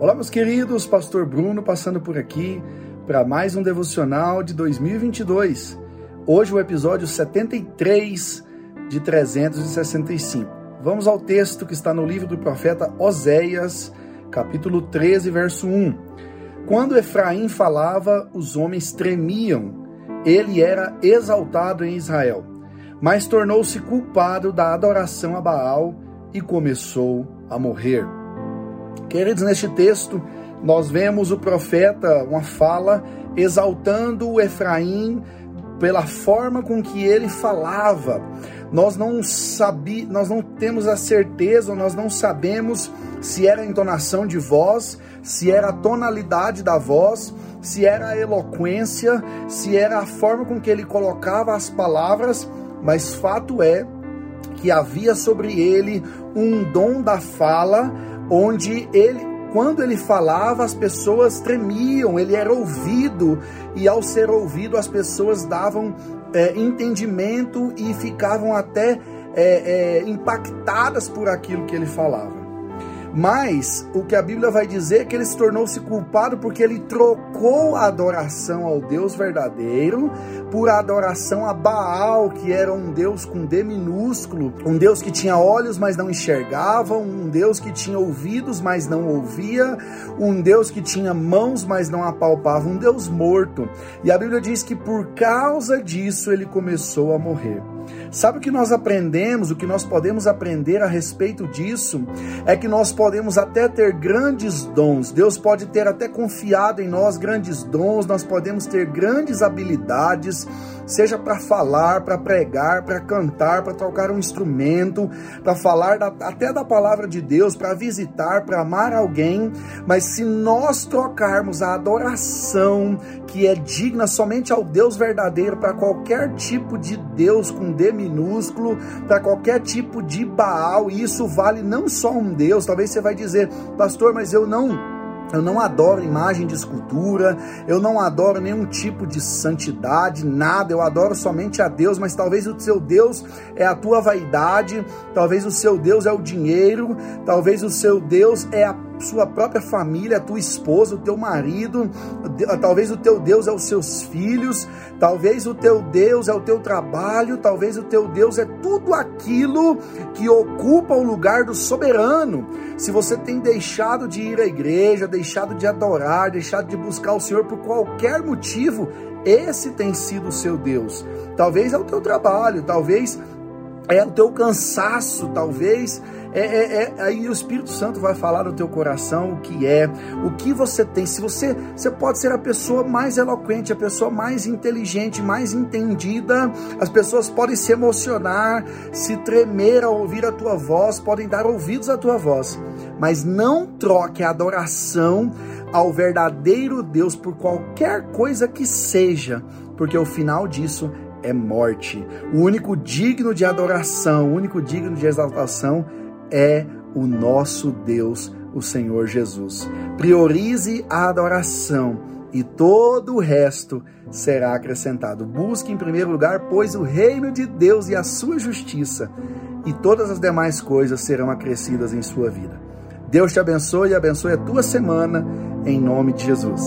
Olá, meus queridos, Pastor Bruno passando por aqui para mais um devocional de 2022. Hoje o episódio 73 de 365. Vamos ao texto que está no livro do profeta Oséias, capítulo 13, verso 1. Quando Efraim falava, os homens tremiam. Ele era exaltado em Israel, mas tornou-se culpado da adoração a Baal e começou a morrer. Queridos, neste texto, nós vemos o profeta, uma fala exaltando o Efraim pela forma com que ele falava. Nós não sabi, nós não temos a certeza, nós não sabemos se era a entonação de voz, se era a tonalidade da voz, se era a eloquência, se era a forma com que ele colocava as palavras, mas fato é que havia sobre ele um dom da fala onde ele, quando ele falava, as pessoas tremiam, ele era ouvido, e ao ser ouvido, as pessoas davam é, entendimento e ficavam até é, é, impactadas por aquilo que ele falava. Mas o que a Bíblia vai dizer é que ele se tornou-se culpado porque ele trocou a adoração ao Deus verdadeiro por adoração a Baal, que era um Deus com D minúsculo, um Deus que tinha olhos, mas não enxergava, um Deus que tinha ouvidos, mas não ouvia, um Deus que tinha mãos, mas não apalpava, um Deus morto. E a Bíblia diz que por causa disso ele começou a morrer. Sabe o que nós aprendemos, o que nós podemos aprender a respeito disso? É que nós podemos até ter grandes dons, Deus pode ter até confiado em nós grandes dons, nós podemos ter grandes habilidades, seja para falar, para pregar, para cantar, para tocar um instrumento, para falar da, até da palavra de Deus, para visitar, para amar alguém, mas se nós trocarmos a adoração que é digna somente ao Deus verdadeiro para qualquer tipo de Deus com D minúsculo, para qualquer tipo de Baal, e isso vale não só um Deus, talvez você vai dizer, pastor, mas eu não eu não adoro imagem de escultura, eu não adoro nenhum tipo de santidade, nada, eu adoro somente a Deus, mas talvez o seu Deus é a tua vaidade, talvez o seu Deus é o dinheiro, talvez o seu Deus é a sua própria família, a tua esposa, o teu marido, talvez o teu Deus é os seus filhos, talvez o teu Deus é o teu trabalho, talvez o teu Deus é tudo aquilo que ocupa o lugar do soberano. Se você tem deixado de ir à igreja, deixado de adorar, deixado de buscar o Senhor por qualquer motivo, esse tem sido o seu Deus. Talvez é o teu trabalho, talvez é o teu cansaço, talvez é, é, é, aí o Espírito Santo vai falar no teu coração o que é, o que você tem. Se você, você pode ser a pessoa mais eloquente, a pessoa mais inteligente, mais entendida. As pessoas podem se emocionar, se tremer ao ouvir a tua voz, podem dar ouvidos à tua voz. Mas não troque a adoração ao verdadeiro Deus por qualquer coisa que seja, porque o final disso é morte. O único digno de adoração, o único digno de exaltação é o nosso Deus, o Senhor Jesus. Priorize a adoração e todo o resto será acrescentado. Busque em primeiro lugar, pois, o reino de Deus e a sua justiça, e todas as demais coisas serão acrescidas em sua vida. Deus te abençoe e abençoe a tua semana, em nome de Jesus.